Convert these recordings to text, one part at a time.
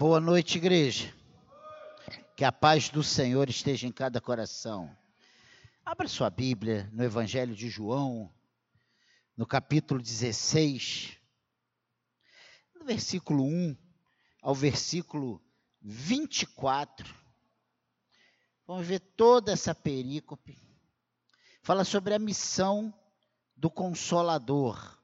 Boa noite, igreja. Que a paz do Senhor esteja em cada coração. Abra sua Bíblia no Evangelho de João, no capítulo 16, no versículo 1 ao versículo 24. Vamos ver toda essa perícope. Fala sobre a missão do Consolador.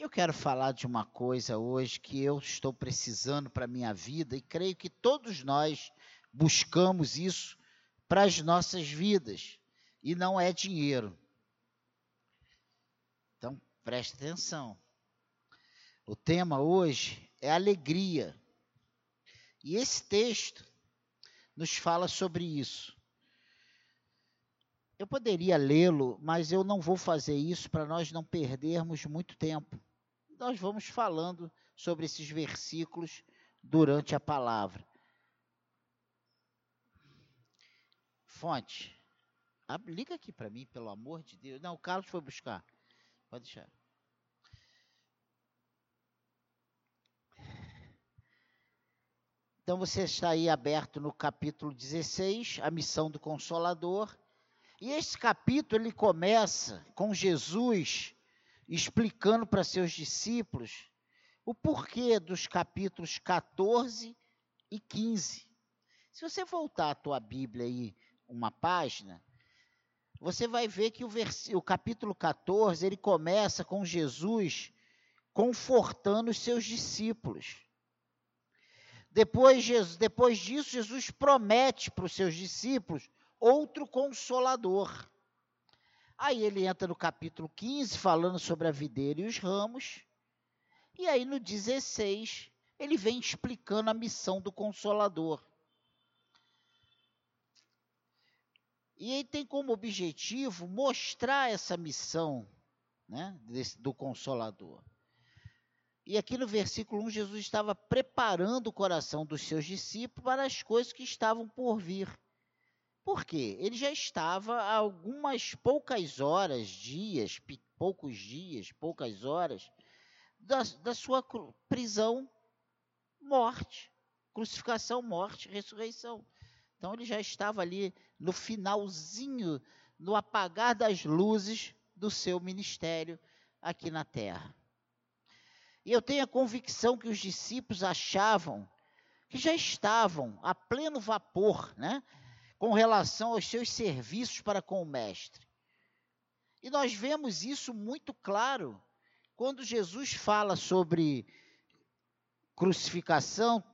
Eu quero falar de uma coisa hoje que eu estou precisando para a minha vida e creio que todos nós buscamos isso para as nossas vidas. E não é dinheiro. Então, preste atenção. O tema hoje é alegria. E esse texto nos fala sobre isso. Eu poderia lê-lo, mas eu não vou fazer isso para nós não perdermos muito tempo nós vamos falando sobre esses versículos durante a palavra. Fonte. Liga aqui para mim, pelo amor de Deus. Não, o Carlos foi buscar. Pode deixar. Então você está aí aberto no capítulo 16, a missão do Consolador. E esse capítulo ele começa com Jesus explicando para seus discípulos o porquê dos capítulos 14 e 15. Se você voltar a tua Bíblia aí uma página, você vai ver que o, o capítulo 14 ele começa com Jesus confortando os seus discípulos. Depois, Jesus, depois disso, Jesus promete para os seus discípulos outro consolador. Aí ele entra no capítulo 15, falando sobre a videira e os ramos. E aí no 16, ele vem explicando a missão do Consolador. E ele tem como objetivo mostrar essa missão né, desse, do Consolador. E aqui no versículo 1, Jesus estava preparando o coração dos seus discípulos para as coisas que estavam por vir. Por quê? Ele já estava há algumas poucas horas, dias, poucos dias, poucas horas, da, da sua prisão, morte, crucificação, morte, ressurreição. Então ele já estava ali no finalzinho, no apagar das luzes do seu ministério aqui na terra. E eu tenho a convicção que os discípulos achavam que já estavam a pleno vapor, né? Com relação aos seus serviços para com o Mestre. E nós vemos isso muito claro quando Jesus fala sobre crucificação,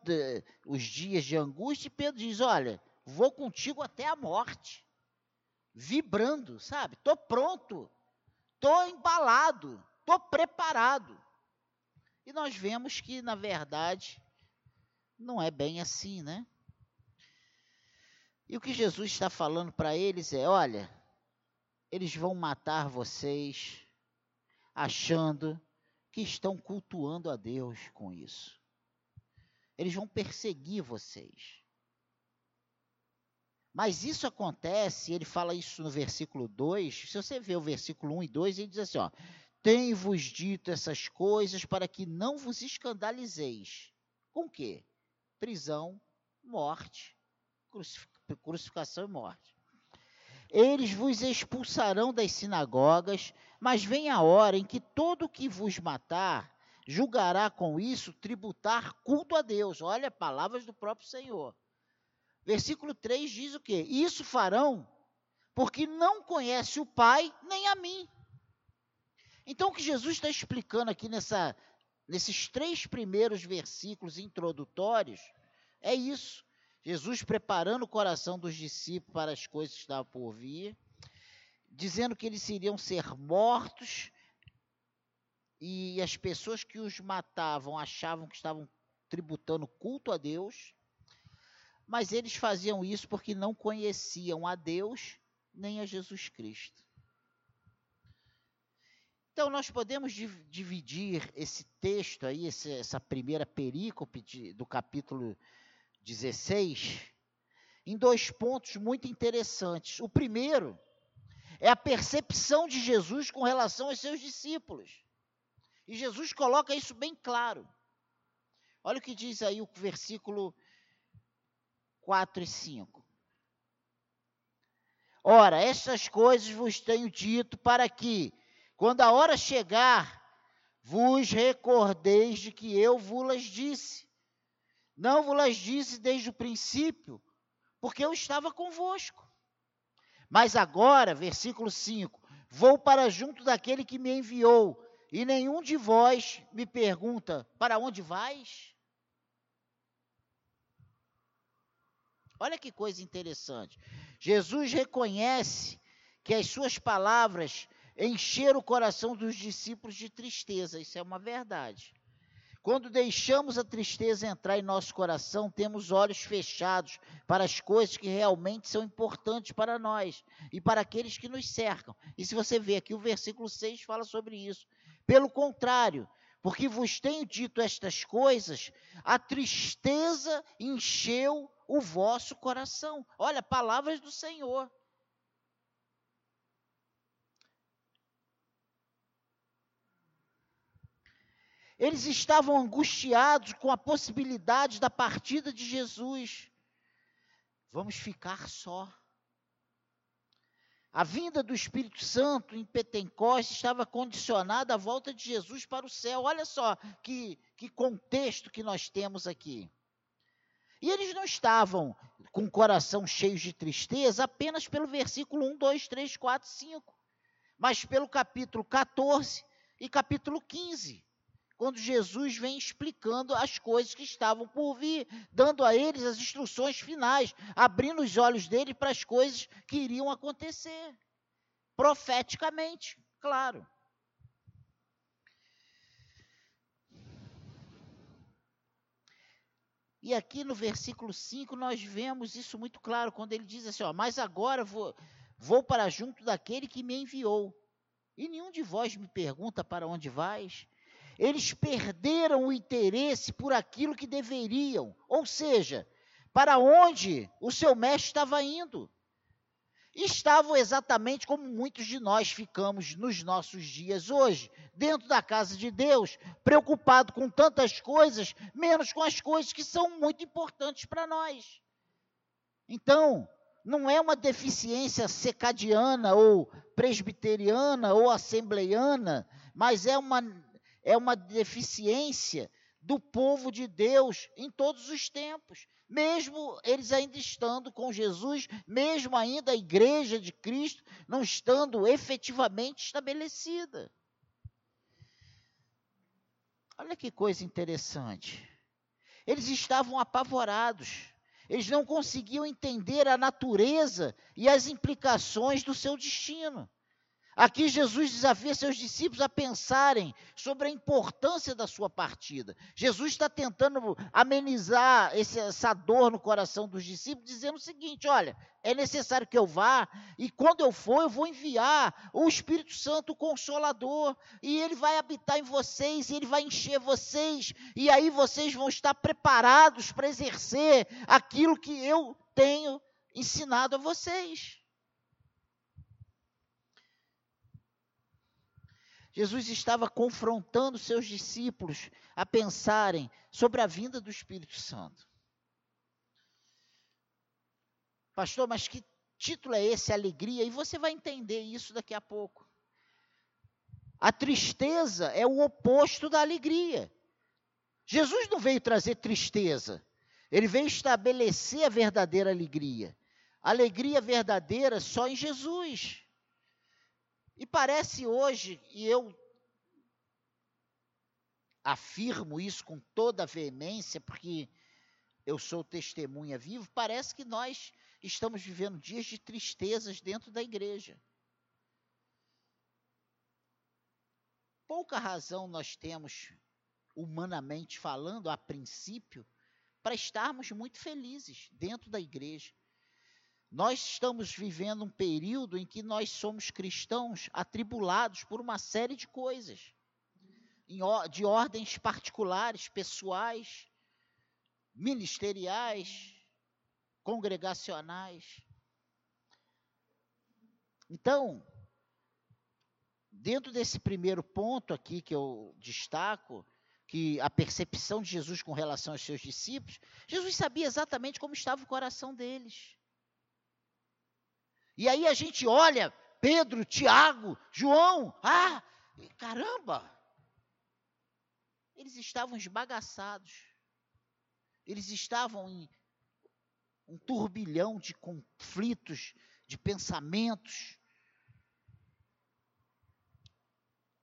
os dias de angústia, e Pedro diz: Olha, vou contigo até a morte, vibrando, sabe? Estou pronto, estou embalado, estou preparado. E nós vemos que, na verdade, não é bem assim, né? E o que Jesus está falando para eles é: olha, eles vão matar vocês achando que estão cultuando a Deus com isso. Eles vão perseguir vocês. Mas isso acontece, ele fala isso no versículo 2. Se você ver o versículo 1 e 2, ele diz assim: ó, Tenho-vos dito essas coisas para que não vos escandalizeis. Com quê? Prisão, morte, crucificação crucificação e morte. Eles vos expulsarão das sinagogas, mas vem a hora em que todo que vos matar julgará com isso tributar culto a Deus. Olha, palavras do próprio Senhor. Versículo 3 diz o quê? Isso farão porque não conhece o Pai nem a mim. Então, o que Jesus está explicando aqui nessa, nesses três primeiros versículos introdutórios é isso. Jesus preparando o coração dos discípulos para as coisas que estavam por vir, dizendo que eles iriam ser mortos e as pessoas que os matavam achavam que estavam tributando culto a Deus, mas eles faziam isso porque não conheciam a Deus nem a Jesus Cristo. Então, nós podemos dividir esse texto aí, essa primeira perícope do capítulo 16, em dois pontos muito interessantes. O primeiro é a percepção de Jesus com relação aos seus discípulos. E Jesus coloca isso bem claro. Olha o que diz aí o versículo 4 e 5. Ora, estas coisas vos tenho dito para que, quando a hora chegar, vos recordeis de que eu vos disse. Não vos disse desde o princípio, porque eu estava convosco. Mas agora, versículo 5: Vou para junto daquele que me enviou, e nenhum de vós me pergunta: Para onde vais? Olha que coisa interessante. Jesus reconhece que as suas palavras encheram o coração dos discípulos de tristeza. Isso é uma verdade. Quando deixamos a tristeza entrar em nosso coração, temos olhos fechados para as coisas que realmente são importantes para nós e para aqueles que nos cercam. E se você ver aqui, o versículo 6 fala sobre isso. Pelo contrário, porque vos tenho dito estas coisas, a tristeza encheu o vosso coração. Olha, palavras do Senhor. Eles estavam angustiados com a possibilidade da partida de Jesus. Vamos ficar só. A vinda do Espírito Santo em Pentecostes estava condicionada à volta de Jesus para o céu. Olha só que, que contexto que nós temos aqui. E eles não estavam com o coração cheio de tristeza apenas pelo versículo 1, 2, 3, 4, 5, mas pelo capítulo 14 e capítulo 15, quando Jesus vem explicando as coisas que estavam por vir, dando a eles as instruções finais, abrindo os olhos deles para as coisas que iriam acontecer, profeticamente, claro. E aqui no versículo 5 nós vemos isso muito claro, quando ele diz assim: ó, Mas agora vou, vou para junto daquele que me enviou. E nenhum de vós me pergunta para onde vais. Eles perderam o interesse por aquilo que deveriam, ou seja, para onde o seu mestre estava indo estavam exatamente como muitos de nós ficamos nos nossos dias hoje, dentro da casa de Deus, preocupado com tantas coisas, menos com as coisas que são muito importantes para nós. Então, não é uma deficiência secadiana ou presbiteriana ou assembleiana, mas é uma, é uma deficiência do povo de Deus em todos os tempos mesmo eles ainda estando com Jesus, mesmo ainda a igreja de Cristo não estando efetivamente estabelecida. Olha que coisa interessante. Eles estavam apavorados. Eles não conseguiam entender a natureza e as implicações do seu destino. Aqui Jesus desafia seus discípulos a pensarem sobre a importância da sua partida. Jesus está tentando amenizar essa dor no coração dos discípulos, dizendo o seguinte: olha, é necessário que eu vá, e quando eu for, eu vou enviar o Espírito Santo, o Consolador, e ele vai habitar em vocês, e ele vai encher vocês, e aí vocês vão estar preparados para exercer aquilo que eu tenho ensinado a vocês. Jesus estava confrontando seus discípulos a pensarem sobre a vinda do Espírito Santo. Pastor, mas que título é esse, alegria? E você vai entender isso daqui a pouco. A tristeza é o oposto da alegria. Jesus não veio trazer tristeza, ele veio estabelecer a verdadeira alegria. alegria verdadeira só em Jesus. E parece hoje, e eu afirmo isso com toda a veemência, porque eu sou testemunha vivo, parece que nós estamos vivendo dias de tristezas dentro da igreja. Pouca razão nós temos, humanamente falando, a princípio, para estarmos muito felizes dentro da igreja. Nós estamos vivendo um período em que nós somos cristãos atribulados por uma série de coisas, de ordens particulares, pessoais, ministeriais, congregacionais. Então, dentro desse primeiro ponto aqui que eu destaco, que a percepção de Jesus com relação aos seus discípulos, Jesus sabia exatamente como estava o coração deles. E aí a gente olha Pedro, Tiago, João, ah, caramba! Eles estavam esbagaçados. Eles estavam em um turbilhão de conflitos, de pensamentos.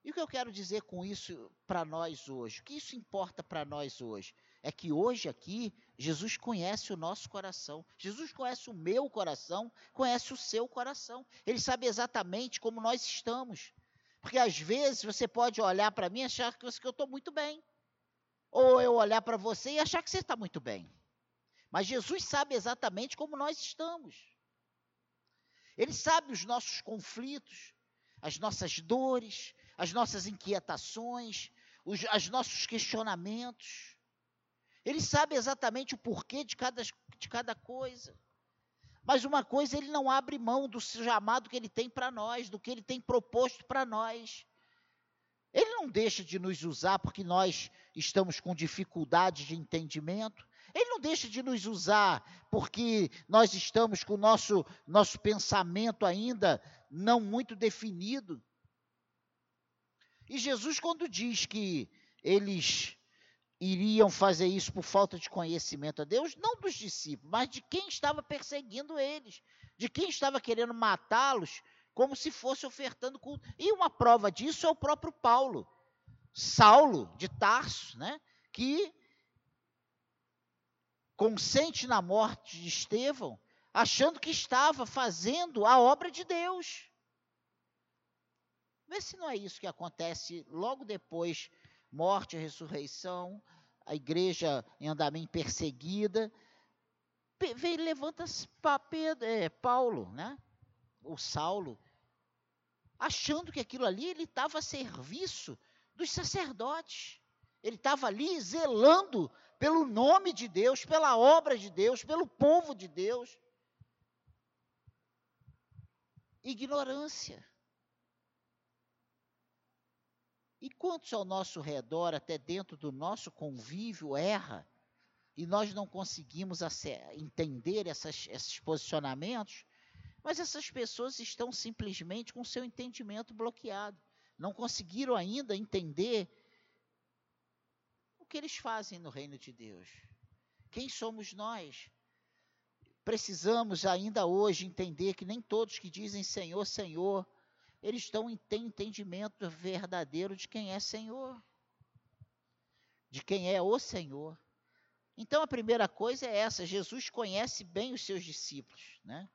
E o que eu quero dizer com isso para nós hoje? O que isso importa para nós hoje? É que hoje aqui, Jesus conhece o nosso coração. Jesus conhece o meu coração, conhece o seu coração. Ele sabe exatamente como nós estamos. Porque às vezes você pode olhar para mim e achar que eu estou muito bem. Ou eu olhar para você e achar que você está muito bem. Mas Jesus sabe exatamente como nós estamos. Ele sabe os nossos conflitos, as nossas dores, as nossas inquietações, os nossos questionamentos. Ele sabe exatamente o porquê de cada, de cada coisa. Mas uma coisa, ele não abre mão do chamado que ele tem para nós, do que ele tem proposto para nós. Ele não deixa de nos usar porque nós estamos com dificuldade de entendimento. Ele não deixa de nos usar porque nós estamos com o nosso, nosso pensamento ainda não muito definido. E Jesus, quando diz que eles iriam fazer isso por falta de conhecimento a Deus, não dos discípulos, mas de quem estava perseguindo eles, de quem estava querendo matá-los, como se fosse ofertando culto. E uma prova disso é o próprio Paulo, Saulo de Tarso, né, que consente na morte de Estevão, achando que estava fazendo a obra de Deus. Vê se não é isso que acontece logo depois morte e ressurreição, a igreja em andamento perseguida. Vem, levanta-se é, Paulo, né? o Saulo, achando que aquilo ali ele estava a serviço dos sacerdotes. Ele estava ali zelando pelo nome de Deus, pela obra de Deus, pelo povo de Deus. Ignorância. E quantos ao nosso redor, até dentro do nosso convívio, erra e nós não conseguimos entender essas, esses posicionamentos, mas essas pessoas estão simplesmente com seu entendimento bloqueado. Não conseguiram ainda entender o que eles fazem no reino de Deus. Quem somos nós? Precisamos ainda hoje entender que nem todos que dizem Senhor, Senhor, eles estão têm entendimento verdadeiro de quem é Senhor, de quem é o Senhor. Então a primeira coisa é essa: Jesus conhece bem os seus discípulos, né?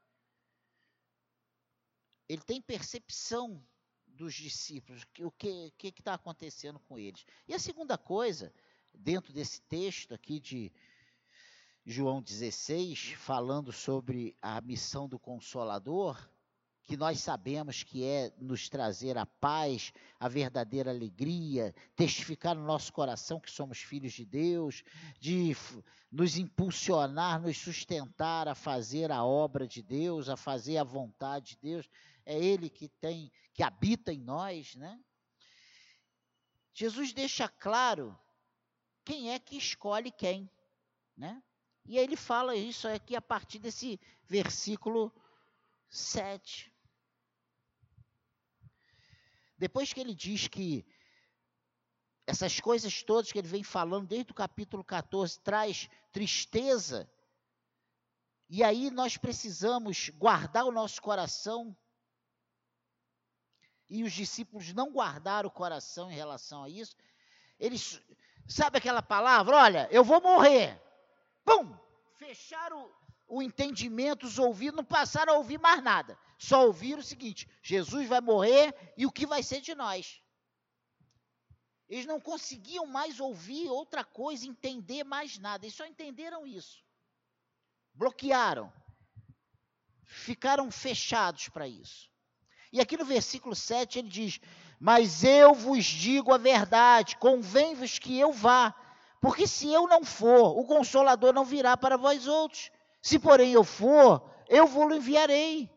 Ele tem percepção dos discípulos, o que está acontecendo com eles. E a segunda coisa, dentro desse texto aqui de João 16, falando sobre a missão do Consolador, que nós sabemos que é nos trazer a paz, a verdadeira alegria, testificar no nosso coração que somos filhos de Deus, de nos impulsionar, nos sustentar a fazer a obra de Deus, a fazer a vontade de Deus. É Ele que tem, que habita em nós, né? Jesus deixa claro quem é que escolhe quem, né? E aí ele fala isso aqui a partir desse versículo 7. Depois que ele diz que essas coisas todas que ele vem falando desde o capítulo 14 traz tristeza, e aí nós precisamos guardar o nosso coração. E os discípulos não guardaram o coração em relação a isso. Eles, sabe aquela palavra? Olha, eu vou morrer. Pum! Fecharam o entendimento, os ouvidos, não passaram a ouvir mais nada. Só ouviram o seguinte: Jesus vai morrer e o que vai ser de nós? Eles não conseguiam mais ouvir outra coisa, entender mais nada. Eles só entenderam isso. Bloquearam. Ficaram fechados para isso. E aqui no versículo 7 ele diz: Mas eu vos digo a verdade, convém-vos que eu vá, porque se eu não for, o consolador não virá para vós outros. Se, porém, eu for, eu vou-lo enviarei.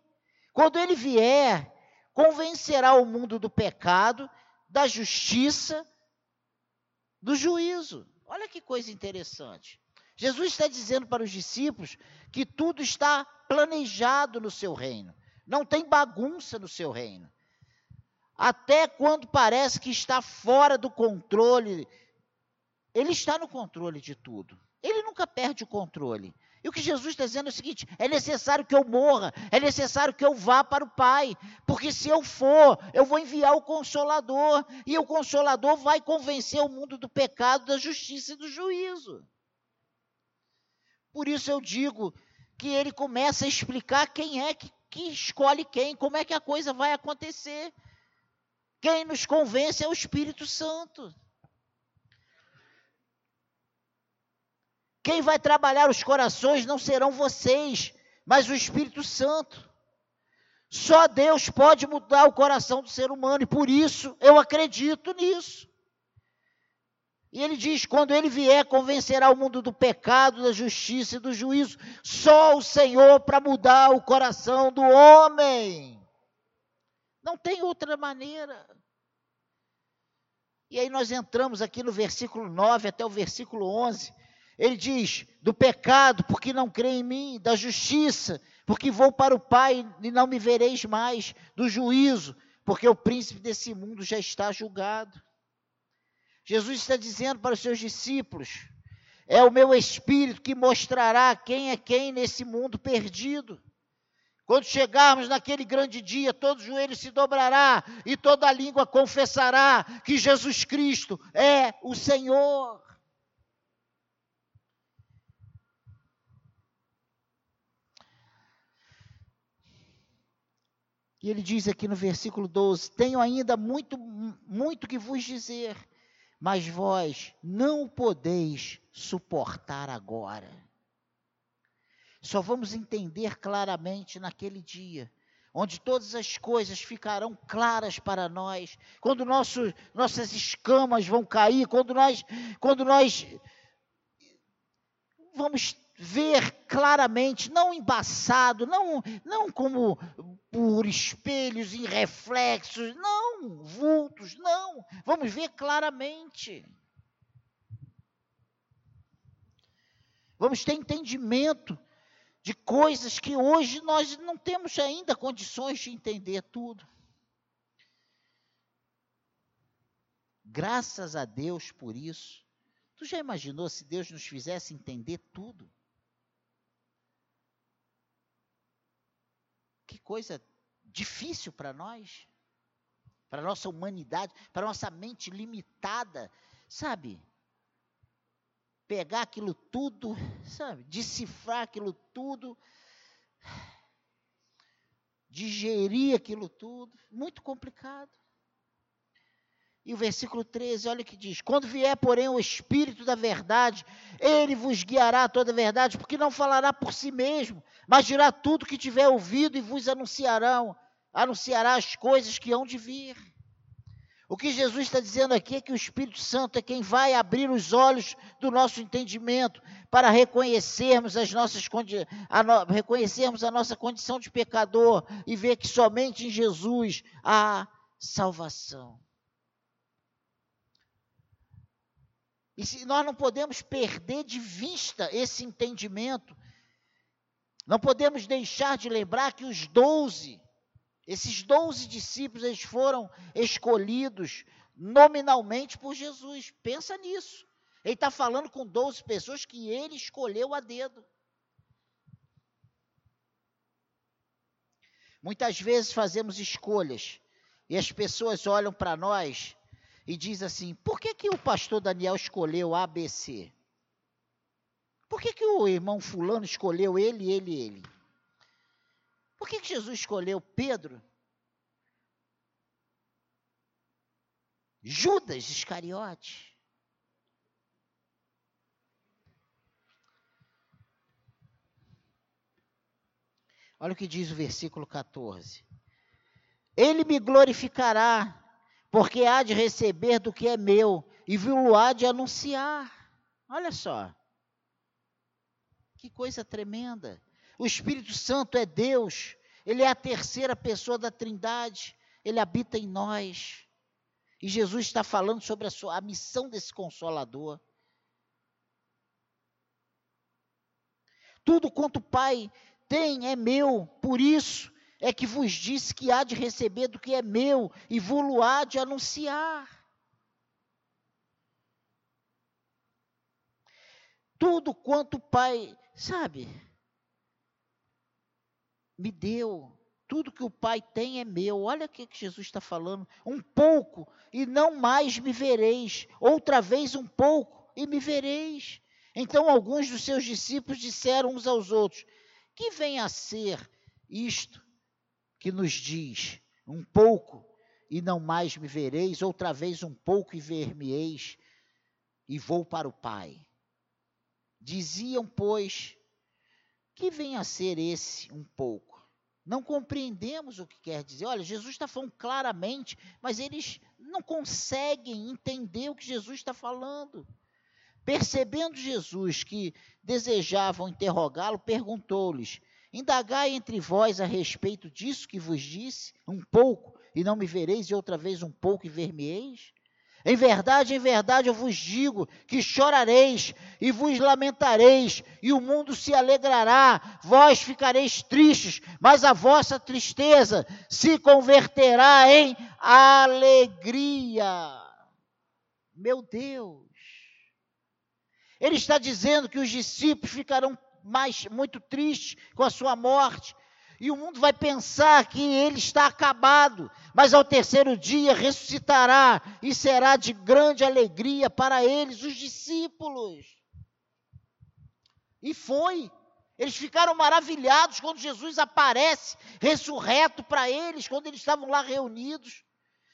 Quando ele vier, convencerá o mundo do pecado, da justiça do juízo. Olha que coisa interessante. Jesus está dizendo para os discípulos que tudo está planejado no seu reino. Não tem bagunça no seu reino. Até quando parece que está fora do controle, ele está no controle de tudo. Ele nunca perde o controle. E o que Jesus está dizendo é o seguinte: é necessário que eu morra, é necessário que eu vá para o Pai, porque se eu for, eu vou enviar o Consolador, e o Consolador vai convencer o mundo do pecado, da justiça e do juízo. Por isso eu digo que ele começa a explicar quem é que, que escolhe quem, como é que a coisa vai acontecer. Quem nos convence é o Espírito Santo. Quem vai trabalhar os corações não serão vocês, mas o Espírito Santo. Só Deus pode mudar o coração do ser humano e por isso eu acredito nisso. E ele diz: quando ele vier, convencerá o mundo do pecado, da justiça e do juízo. Só o Senhor para mudar o coração do homem. Não tem outra maneira. E aí nós entramos aqui no versículo 9 até o versículo 11. Ele diz: do pecado, porque não crê em mim, da justiça, porque vou para o Pai e não me vereis mais, do juízo, porque o príncipe desse mundo já está julgado. Jesus está dizendo para os seus discípulos: é o meu espírito que mostrará quem é quem nesse mundo perdido. Quando chegarmos naquele grande dia, todo joelho se dobrará e toda língua confessará que Jesus Cristo é o Senhor. E ele diz aqui no versículo 12: Tenho ainda muito, muito que vos dizer, mas vós não podeis suportar agora. Só vamos entender claramente naquele dia, onde todas as coisas ficarão claras para nós, quando nosso, nossas escamas vão cair, quando nós, quando nós vamos ver claramente, não embaçado, não, não como por espelhos e reflexos, não, vultos, não. Vamos ver claramente. Vamos ter entendimento de coisas que hoje nós não temos ainda condições de entender tudo. Graças a Deus por isso. Tu já imaginou se Deus nos fizesse entender tudo? Que coisa difícil para nós, para a nossa humanidade, para nossa mente limitada, sabe? Pegar aquilo tudo, sabe? Decifrar aquilo tudo, digerir aquilo tudo, muito complicado. E o versículo 13, olha o que diz: Quando vier, porém, o Espírito da verdade, ele vos guiará a toda a verdade, porque não falará por si mesmo, mas dirá tudo que tiver ouvido e vos anunciarão, anunciará as coisas que hão de vir. O que Jesus está dizendo aqui é que o Espírito Santo é quem vai abrir os olhos do nosso entendimento para reconhecermos as nossas a no, reconhecermos a nossa condição de pecador e ver que somente em Jesus há salvação. E se nós não podemos perder de vista esse entendimento, não podemos deixar de lembrar que os doze, esses doze discípulos, eles foram escolhidos nominalmente por Jesus. Pensa nisso. Ele está falando com doze pessoas que ele escolheu a dedo. Muitas vezes fazemos escolhas e as pessoas olham para nós e diz assim: por que, que o pastor Daniel escolheu ABC? Por que, que o irmão Fulano escolheu ele, ele ele? Por que, que Jesus escolheu Pedro? Judas Iscariote. Olha o que diz o versículo 14. Ele me glorificará, porque há de receber do que é meu e viu há de anunciar. Olha só. Que coisa tremenda. O Espírito Santo é Deus, ele é a terceira pessoa da Trindade, ele habita em nós. E Jesus está falando sobre a, sua, a missão desse consolador. Tudo quanto o Pai tem é meu, por isso é que vos disse que há de receber do que é meu e vou-lo há de anunciar. Tudo quanto o Pai, sabe, me deu, tudo que o Pai tem é meu. Olha o que Jesus está falando. Um pouco e não mais me vereis. Outra vez um pouco e me vereis. Então alguns dos seus discípulos disseram uns aos outros: Que vem a ser isto que nos diz: Um pouco e não mais me vereis, outra vez um pouco e ver-me-eis, e vou para o Pai. Diziam, pois, que vem a ser esse um pouco? Não compreendemos o que quer dizer. Olha, Jesus está falando claramente, mas eles não conseguem entender o que Jesus está falando. Percebendo Jesus que desejavam interrogá-lo, perguntou-lhes: Indagai entre vós a respeito disso que vos disse, um pouco, e não me vereis, e outra vez um pouco, e ver-me-eis? Em verdade, em verdade eu vos digo que chorareis e vos lamentareis, e o mundo se alegrará, vós ficareis tristes, mas a vossa tristeza se converterá em alegria. Meu Deus! Ele está dizendo que os discípulos ficarão mais muito tristes com a sua morte, e o mundo vai pensar que ele está acabado, mas ao terceiro dia ressuscitará e será de grande alegria para eles, os discípulos. E foi. Eles ficaram maravilhados quando Jesus aparece ressurreto para eles, quando eles estavam lá reunidos.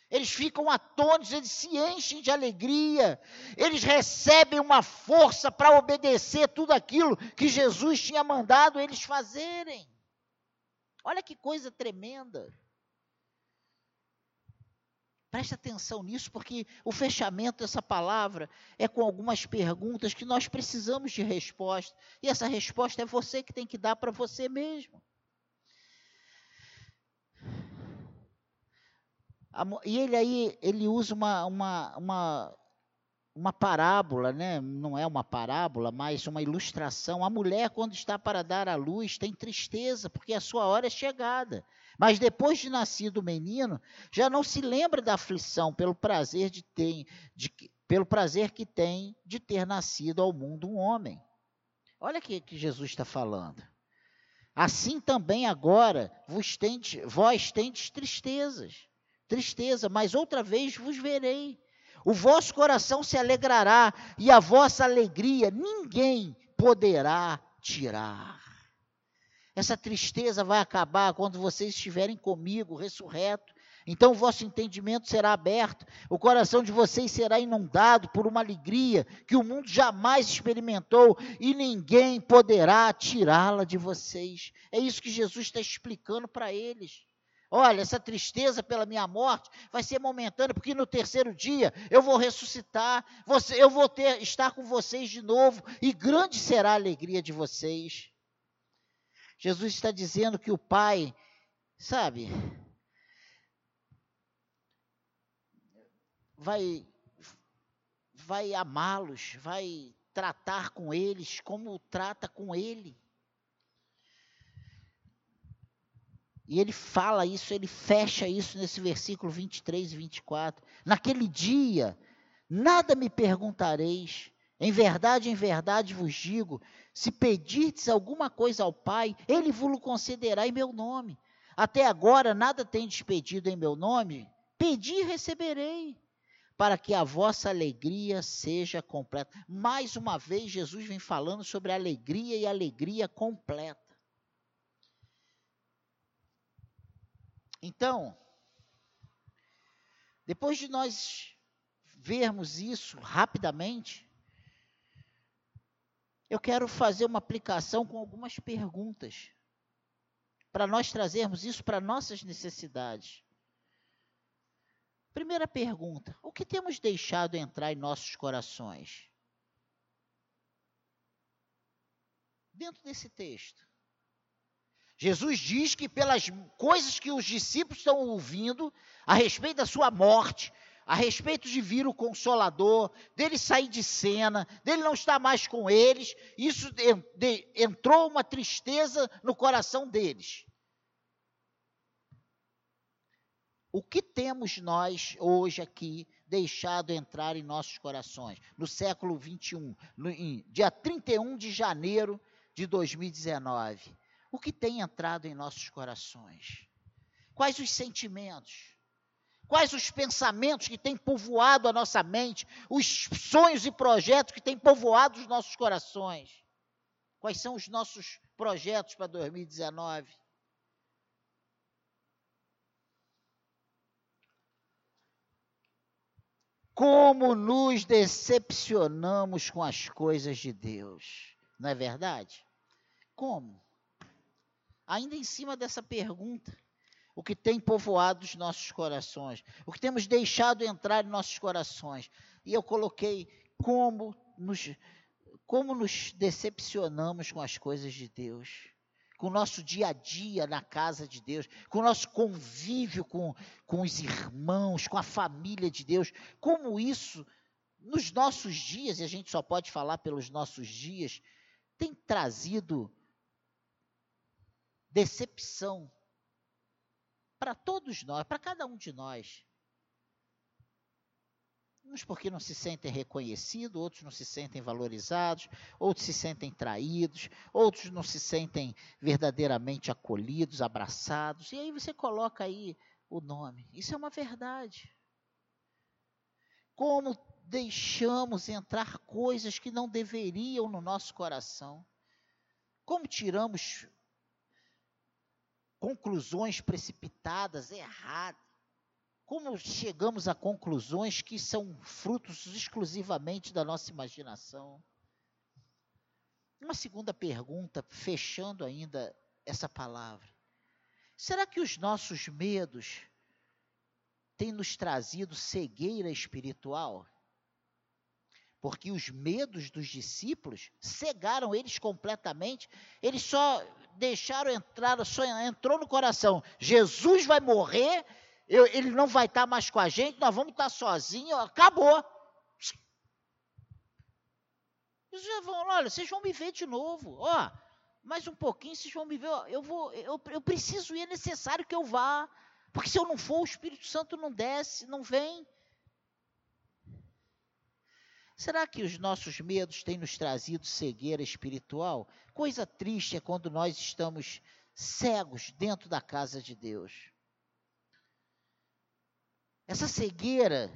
Eles ficam atônitos, eles se enchem de alegria, eles recebem uma força para obedecer tudo aquilo que Jesus tinha mandado eles fazerem. Olha que coisa tremenda. Preste atenção nisso, porque o fechamento dessa palavra é com algumas perguntas que nós precisamos de resposta. E essa resposta é você que tem que dar para você mesmo. E ele aí, ele usa uma, uma, uma, uma parábola, né? não é uma parábola, mas uma ilustração. A mulher, quando está para dar à luz, tem tristeza, porque a sua hora é chegada. Mas depois de nascido o menino, já não se lembra da aflição pelo prazer de ter, de, pelo prazer que tem de ter nascido ao mundo um homem. Olha o que, que Jesus está falando. Assim também agora vos vós tendes tristezas tristeza, mas outra vez vos verei. O vosso coração se alegrará e a vossa alegria ninguém poderá tirar. Essa tristeza vai acabar quando vocês estiverem comigo, ressurreto. Então o vosso entendimento será aberto, o coração de vocês será inundado por uma alegria que o mundo jamais experimentou e ninguém poderá tirá-la de vocês. É isso que Jesus está explicando para eles. Olha, essa tristeza pela minha morte vai ser momentânea, porque no terceiro dia eu vou ressuscitar, você, eu vou ter, estar com vocês de novo, e grande será a alegria de vocês. Jesus está dizendo que o Pai, sabe, vai, vai amá-los, vai tratar com eles como trata com Ele. E ele fala isso, ele fecha isso nesse versículo 23 e 24. Naquele dia, nada me perguntareis. Em verdade, em verdade vos digo: se pedirdes alguma coisa ao Pai, ele vos concederá em meu nome. Até agora nada tendes pedido em meu nome, pedi e receberei, para que a vossa alegria seja completa. Mais uma vez, Jesus vem falando sobre alegria e alegria completa. Então, depois de nós vermos isso rapidamente, eu quero fazer uma aplicação com algumas perguntas, para nós trazermos isso para nossas necessidades. Primeira pergunta: o que temos deixado entrar em nossos corações? Dentro desse texto. Jesus diz que pelas coisas que os discípulos estão ouvindo a respeito da sua morte, a respeito de vir o consolador, dele sair de cena, dele não estar mais com eles, isso entrou uma tristeza no coração deles. O que temos nós hoje aqui deixado entrar em nossos corações? No século 21, no, em, dia 31 de janeiro de 2019. O que tem entrado em nossos corações? Quais os sentimentos? Quais os pensamentos que têm povoado a nossa mente, os sonhos e projetos que têm povoado os nossos corações? Quais são os nossos projetos para 2019? Como nos decepcionamos com as coisas de Deus, não é verdade? Como? Ainda em cima dessa pergunta, o que tem povoado os nossos corações, o que temos deixado entrar em nossos corações. E eu coloquei como nos, como nos decepcionamos com as coisas de Deus, com o nosso dia a dia na casa de Deus, com o nosso convívio com, com os irmãos, com a família de Deus, como isso, nos nossos dias, e a gente só pode falar pelos nossos dias, tem trazido decepção para todos nós, para cada um de nós. Uns porque não se sentem reconhecidos, outros não se sentem valorizados, outros se sentem traídos, outros não se sentem verdadeiramente acolhidos, abraçados. E aí você coloca aí o nome. Isso é uma verdade. Como deixamos entrar coisas que não deveriam no nosso coração? Como tiramos conclusões precipitadas, erradas. Como chegamos a conclusões que são frutos exclusivamente da nossa imaginação? Uma segunda pergunta, fechando ainda essa palavra. Será que os nossos medos têm nos trazido cegueira espiritual? Porque os medos dos discípulos cegaram eles completamente, eles só deixaram entrar, só entrou no coração. Jesus vai morrer, eu, ele não vai estar mais com a gente, nós vamos estar sozinhos, acabou. Eles vão, olha, vocês vão me ver de novo, ó, mais um pouquinho vocês vão me ver, eu vou, eu, eu preciso ir, é necessário que eu vá, porque se eu não for, o Espírito Santo não desce, não vem. Será que os nossos medos têm nos trazido cegueira espiritual? Coisa triste é quando nós estamos cegos dentro da casa de Deus. Essa cegueira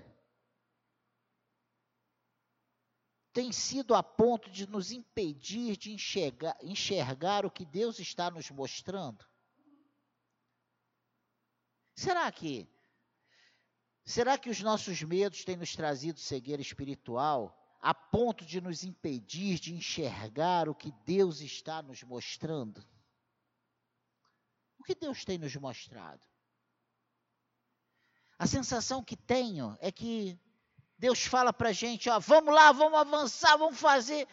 tem sido a ponto de nos impedir de enxergar, enxergar o que Deus está nos mostrando? Será que Será que os nossos medos têm nos trazido cegueira espiritual a ponto de nos impedir de enxergar o que Deus está nos mostrando? O que Deus tem nos mostrado? A sensação que tenho é que Deus fala para a gente: ó, vamos lá, vamos avançar, vamos fazer.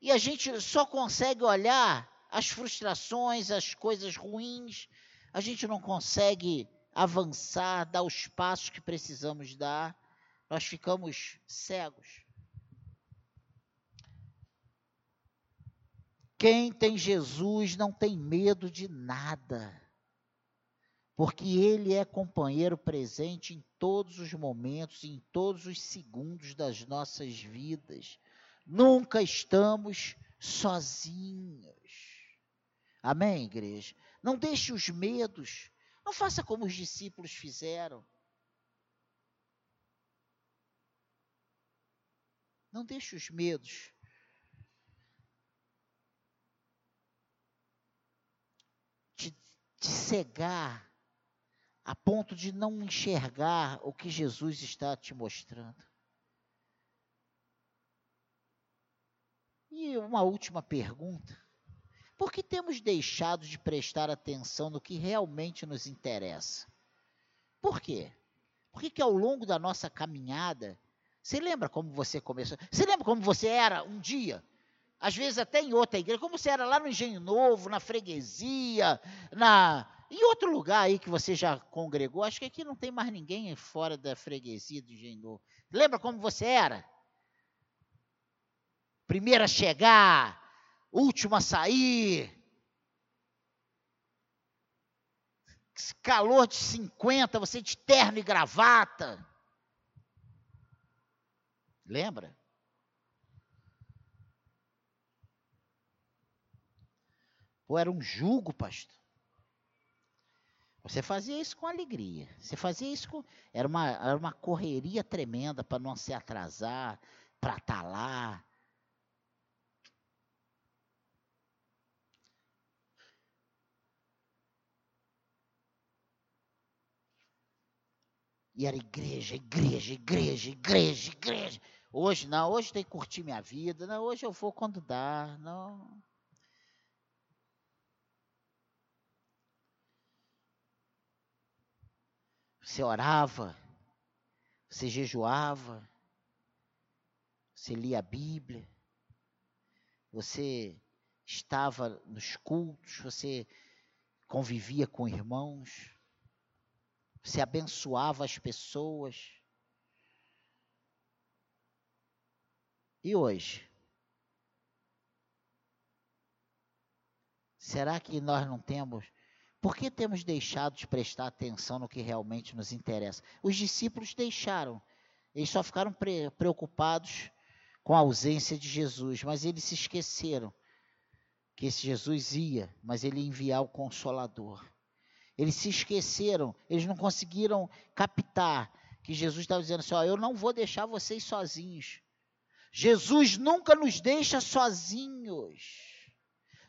E a gente só consegue olhar as frustrações, as coisas ruins, a gente não consegue avançar, dar os passos que precisamos dar, nós ficamos cegos. Quem tem Jesus não tem medo de nada, porque Ele é companheiro presente em todos os momentos, em todos os segundos das nossas vidas. Nunca estamos sozinhos. Amém, igreja? Não deixe os medos não faça como os discípulos fizeram. Não deixe os medos te, te cegar a ponto de não enxergar o que Jesus está te mostrando. E uma última pergunta. Por que temos deixado de prestar atenção no que realmente nos interessa? Por quê? Porque que ao longo da nossa caminhada, você lembra como você começou? Você lembra como você era um dia? Às vezes até em outra igreja, como você era lá no Engenho Novo, na freguesia, na, em outro lugar aí que você já congregou, acho que aqui não tem mais ninguém fora da freguesia do Engenhor. Lembra como você era? Primeiro a chegar, último a sair. Calor de 50, você de terno e gravata. Lembra? Pô, era um jugo, pastor. Você fazia isso com alegria. Você fazia isso com. Era uma, era uma correria tremenda para não se atrasar, para estar tá lá. E era igreja, igreja, igreja, igreja, igreja. Hoje não, hoje tem que curtir minha vida. Não, hoje eu vou quando dá. Não. Você orava, você jejuava, você lia a Bíblia, você estava nos cultos, você convivia com irmãos, você abençoava as pessoas. E hoje? Será que nós não temos por que temos deixado de prestar atenção no que realmente nos interessa? Os discípulos deixaram. Eles só ficaram pre preocupados com a ausência de Jesus, mas eles se esqueceram que esse Jesus ia, mas ele ia enviar o Consolador. Eles se esqueceram, eles não conseguiram captar que Jesus estava dizendo assim: ó, eu não vou deixar vocês sozinhos. Jesus nunca nos deixa sozinhos.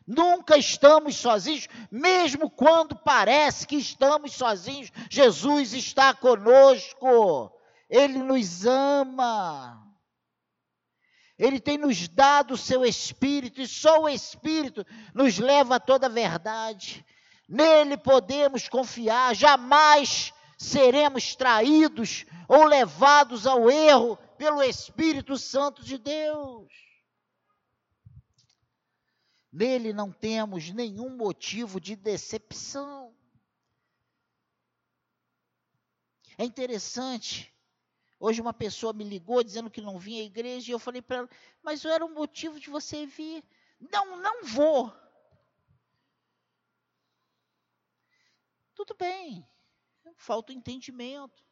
Nunca estamos sozinhos, mesmo quando parece que estamos sozinhos, Jesus está conosco. Ele nos ama. Ele tem nos dado o seu Espírito, e só o Espírito nos leva a toda a verdade. Nele podemos confiar, jamais seremos traídos ou levados ao erro pelo Espírito Santo de Deus. Nele não temos nenhum motivo de decepção. É interessante. Hoje uma pessoa me ligou dizendo que não vinha à igreja e eu falei para ela, mas era o motivo de você vir. Não, não vou. Tudo bem, falta o entendimento.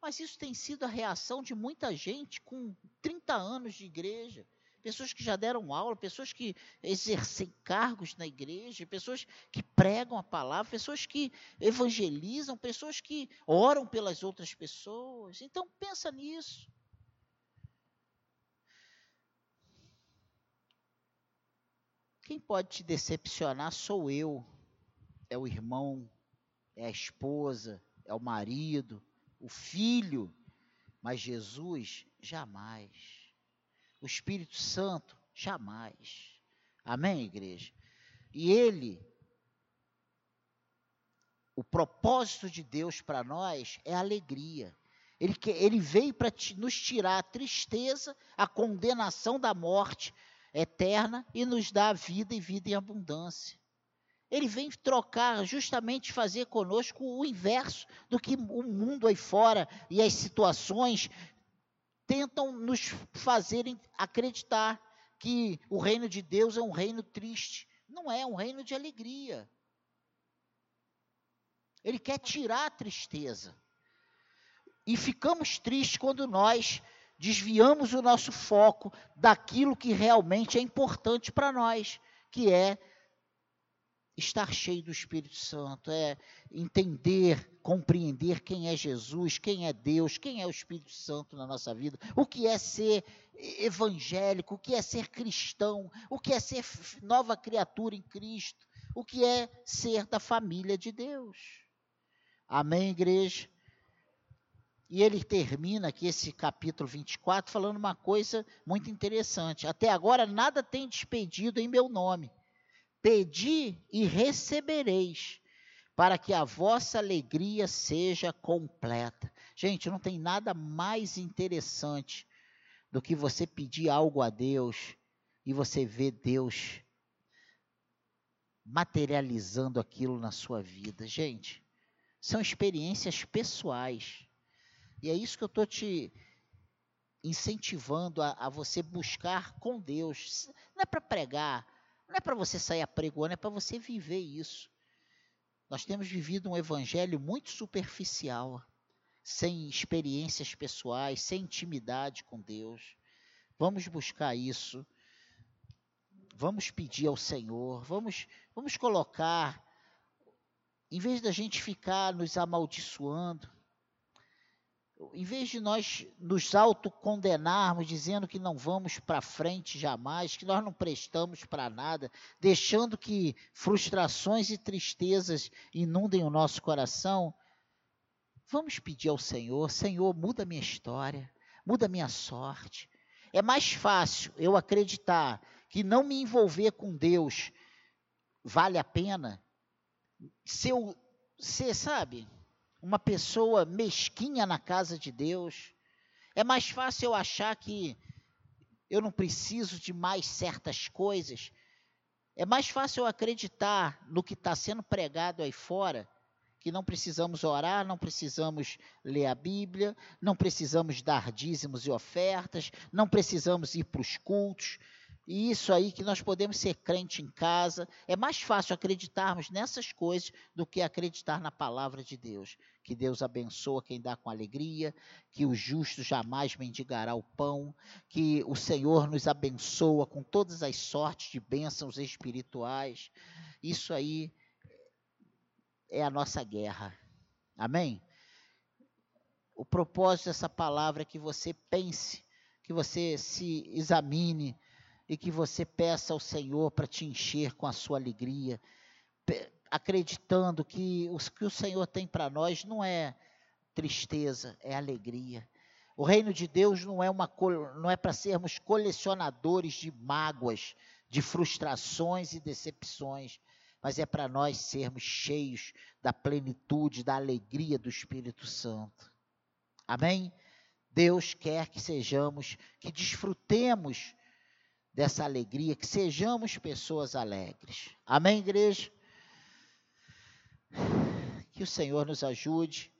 Mas isso tem sido a reação de muita gente com 30 anos de igreja pessoas que já deram aula, pessoas que exercem cargos na igreja, pessoas que pregam a palavra, pessoas que evangelizam, pessoas que oram pelas outras pessoas. Então pensa nisso. Quem pode te decepcionar sou eu. É o irmão, é a esposa, é o marido, o filho. Mas Jesus, jamais. O Espírito Santo, jamais. Amém, igreja? E ele, o propósito de Deus para nós é alegria. Ele, ele veio para nos tirar a tristeza, a condenação da morte eterna e nos dar a vida e vida em abundância. Ele vem trocar, justamente fazer conosco o inverso do que o mundo aí fora e as situações tentam nos fazerem acreditar que o reino de Deus é um reino triste. Não é, é um reino de alegria. Ele quer tirar a tristeza. E ficamos tristes quando nós desviamos o nosso foco daquilo que realmente é importante para nós, que é estar cheio do Espírito Santo, é entender, compreender quem é Jesus, quem é Deus, quem é o Espírito Santo na nossa vida, o que é ser evangélico, o que é ser cristão, o que é ser nova criatura em Cristo, o que é ser da família de Deus. Amém, igreja? E ele termina aqui esse capítulo 24 falando uma coisa muito interessante. Até agora nada tem despedido em meu nome Pedi e recebereis, para que a vossa alegria seja completa. Gente, não tem nada mais interessante do que você pedir algo a Deus e você ver Deus materializando aquilo na sua vida. Gente, são experiências pessoais. E é isso que eu estou te incentivando a, a, você buscar com Deus. Não é para pregar, não é para você sair apregoando, é para você viver isso. Nós temos vivido um evangelho muito superficial, sem experiências pessoais, sem intimidade com Deus. Vamos buscar isso. Vamos pedir ao Senhor, vamos, vamos colocar, em vez da gente ficar nos amaldiçoando, em vez de nós nos autocondenarmos, dizendo que não vamos para frente jamais, que nós não prestamos para nada, deixando que frustrações e tristezas inundem o nosso coração, vamos pedir ao Senhor: Senhor, muda minha história, muda minha sorte. É mais fácil eu acreditar que não me envolver com Deus vale a pena se eu, ser, sabe, uma pessoa mesquinha na casa de Deus. É mais fácil eu achar que eu não preciso de mais certas coisas. É mais fácil eu acreditar no que está sendo pregado aí fora, que não precisamos orar, não precisamos ler a Bíblia, não precisamos dar dízimos e ofertas, não precisamos ir para os cultos, e isso aí que nós podemos ser crente em casa, é mais fácil acreditarmos nessas coisas do que acreditar na palavra de Deus. Que Deus abençoa quem dá com alegria, que o justo jamais mendigará o pão, que o Senhor nos abençoa com todas as sortes de bênçãos espirituais. Isso aí é a nossa guerra. Amém? O propósito dessa palavra é que você pense, que você se examine e que você peça ao Senhor para te encher com a sua alegria, acreditando que o que o Senhor tem para nós não é tristeza, é alegria. O reino de Deus não é uma não é para sermos colecionadores de mágoas, de frustrações e decepções, mas é para nós sermos cheios da plenitude, da alegria do Espírito Santo. Amém? Deus quer que sejamos, que desfrutemos dessa alegria, que sejamos pessoas alegres. Amém, igreja? Que o Senhor nos ajude